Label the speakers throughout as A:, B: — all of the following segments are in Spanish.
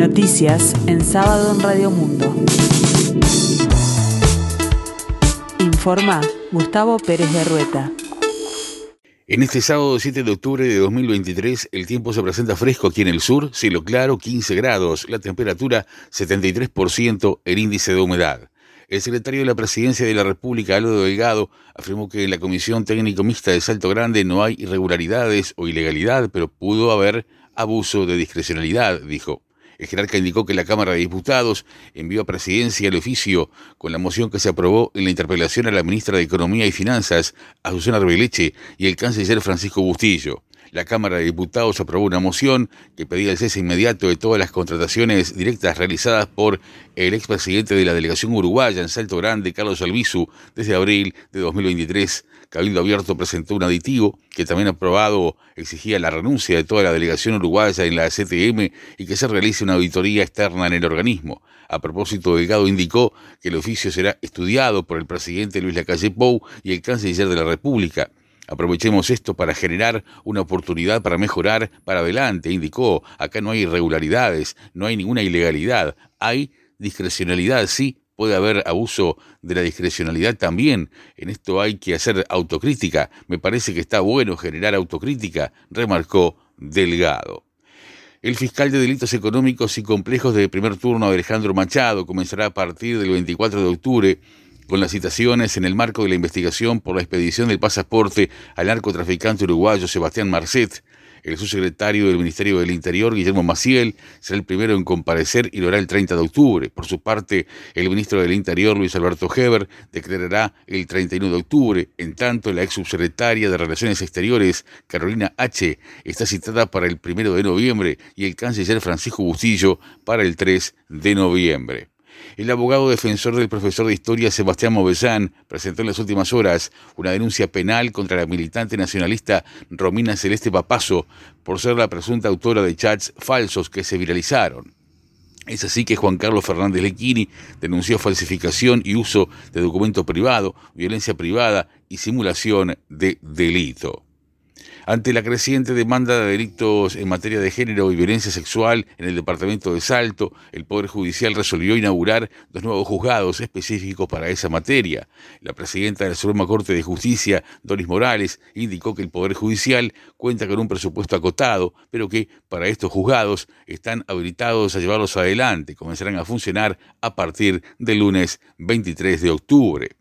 A: Noticias en sábado en Radio Mundo. Informa Gustavo Pérez de Rueta.
B: En este sábado 7 de octubre de 2023, el tiempo se presenta fresco aquí en el sur, cielo claro, 15 grados, la temperatura 73%, el índice de humedad. El secretario de la Presidencia de la República, Aldo Delgado, afirmó que en la Comisión Técnico Mixta de Salto Grande no hay irregularidades o ilegalidad, pero pudo haber abuso de discrecionalidad, dijo. El jerarca indicó que la Cámara de Diputados envió a Presidencia el oficio con la moción que se aprobó en la interpelación a la ministra de Economía y Finanzas, Azucena Arbeleche, y el canciller Francisco Bustillo. La Cámara de Diputados aprobó una moción que pedía el cese inmediato de todas las contrataciones directas realizadas por el expresidente de la delegación uruguaya en Salto Grande, Carlos Albizu, desde abril de 2023 Cabildo Abierto presentó un aditivo que también aprobado exigía la renuncia de toda la delegación uruguaya en la CTM y que se realice una auditoría externa en el organismo. A propósito, Delgado indicó que el oficio será estudiado por el presidente Luis Lacalle Pou y el canciller de la República. Aprovechemos esto para generar una oportunidad para mejorar para adelante, indicó. Acá no hay irregularidades, no hay ninguna ilegalidad, hay discrecionalidad, sí, puede haber abuso de la discrecionalidad también. En esto hay que hacer autocrítica. Me parece que está bueno generar autocrítica, remarcó Delgado. El fiscal de delitos económicos y complejos de primer turno, Alejandro Machado, comenzará a partir del 24 de octubre con las citaciones en el marco de la investigación por la expedición del pasaporte al narcotraficante uruguayo Sebastián Marcet el subsecretario del Ministerio del Interior, Guillermo Maciel, será el primero en comparecer y lo hará el 30 de octubre. Por su parte, el ministro del Interior, Luis Alberto Heber, declarará el 31 de octubre. En tanto, la ex subsecretaria de Relaciones Exteriores, Carolina H., está citada para el 1 de noviembre y el canciller Francisco Bustillo para el 3 de noviembre. El abogado defensor del profesor de historia Sebastián Movellán presentó en las últimas horas una denuncia penal contra la militante nacionalista Romina Celeste Papazo por ser la presunta autora de chats falsos que se viralizaron. Es así que Juan Carlos Fernández Lequini denunció falsificación y uso de documento privado, violencia privada y simulación de delito. Ante la creciente demanda de delitos en materia de género y violencia sexual en el departamento de Salto, el Poder Judicial resolvió inaugurar dos nuevos juzgados específicos para esa materia. La presidenta de la Suprema Corte de Justicia, Doris Morales, indicó que el Poder Judicial cuenta con un presupuesto acotado, pero que para estos juzgados están habilitados a llevarlos adelante. Comenzarán a funcionar a partir del lunes 23 de octubre.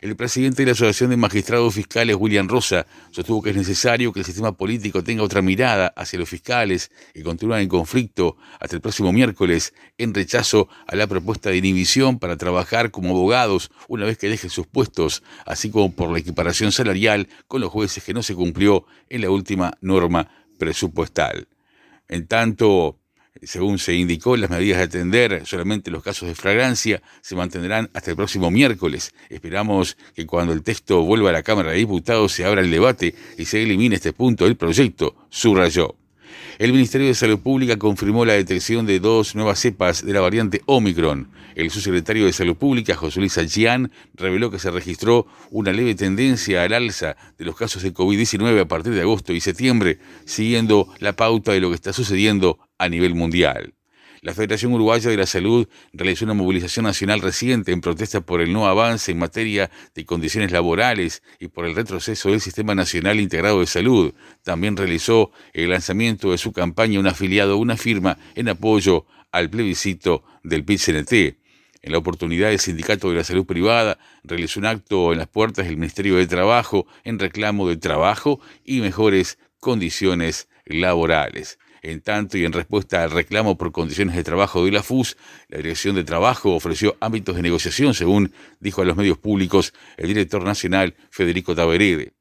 B: El presidente de la Asociación de Magistrados Fiscales, William Rosa, sostuvo que es necesario que el sistema político tenga otra mirada hacia los fiscales que continúan en conflicto hasta el próximo miércoles en rechazo a la propuesta de inhibición para trabajar como abogados una vez que dejen sus puestos, así como por la equiparación salarial con los jueces que no se cumplió en la última norma presupuestal. En tanto, según se indicó, las medidas de atender solamente los casos de fragancia se mantendrán hasta el próximo miércoles. Esperamos que cuando el texto vuelva a la Cámara de Diputados se abra el debate y se elimine este punto del proyecto, subrayó. El Ministerio de Salud Pública confirmó la detección de dos nuevas cepas de la variante Omicron. El subsecretario de Salud Pública, José Luis Achián, reveló que se registró una leve tendencia al alza de los casos de COVID-19 a partir de agosto y septiembre, siguiendo la pauta de lo que está sucediendo a nivel mundial. La Federación Uruguaya de la Salud realizó una movilización nacional reciente en protesta por el no avance en materia de condiciones laborales y por el retroceso del Sistema Nacional Integrado de Salud. También realizó el lanzamiento de su campaña un afiliado una firma en apoyo al plebiscito del PIT-CNT. En la oportunidad, el Sindicato de la Salud Privada realizó un acto en las puertas del Ministerio de Trabajo en reclamo de trabajo y mejores condiciones laborales. En tanto y en respuesta al reclamo por condiciones de trabajo de la FUS, la Dirección de Trabajo ofreció ámbitos de negociación, según dijo a los medios públicos el director nacional Federico Taberede.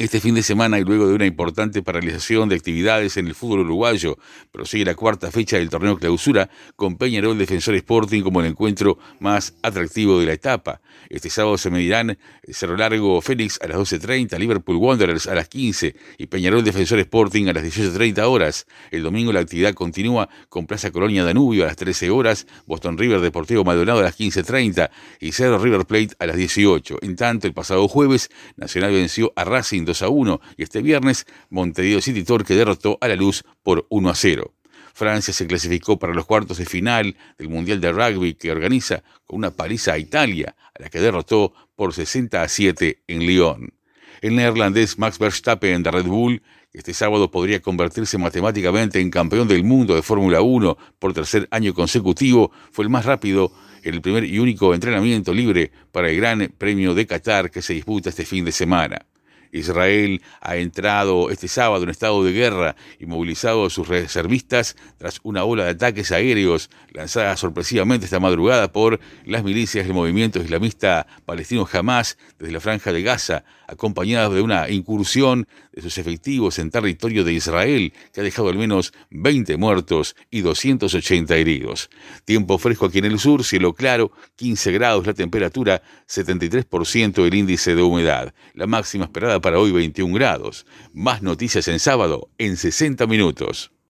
B: Este fin de semana y luego de una importante paralización de actividades en el fútbol uruguayo, prosigue la cuarta fecha del torneo clausura con Peñarol Defensor Sporting como el encuentro más atractivo de la etapa. Este sábado se medirán Cerro Largo Félix a las 12.30, Liverpool Wanderers a las 15 y Peñarol Defensor Sporting a las 18.30 horas. El domingo la actividad continúa con Plaza Colonia Danubio a las 13 horas, Boston River Deportivo Maldonado a las 15.30 y Cerro River Plate a las 18. En tanto, el pasado jueves, Nacional venció a Racing a 1 y este viernes Montevideo City Torque derrotó a la luz por 1 a 0. Francia se clasificó para los cuartos de final del Mundial de Rugby que organiza con una paliza a Italia, a la que derrotó por 60 a 7 en Lyon. El neerlandés Max Verstappen de Red Bull, que este sábado podría convertirse matemáticamente en campeón del mundo de Fórmula 1 por tercer año consecutivo, fue el más rápido en el primer y único entrenamiento libre para el Gran Premio de Qatar que se disputa este fin de semana. Israel ha entrado este sábado en estado de guerra y movilizado a sus reservistas tras una ola de ataques aéreos lanzada sorpresivamente esta madrugada por las milicias del movimiento islamista palestino Hamas desde la franja de Gaza, acompañadas de una incursión de sus efectivos en territorio de Israel que ha dejado al menos 20 muertos y 280 heridos. Tiempo fresco aquí en el sur, cielo claro, 15 grados la temperatura, 73% el índice de humedad. La máxima esperada para hoy 21 grados. Más noticias en sábado en 60 minutos.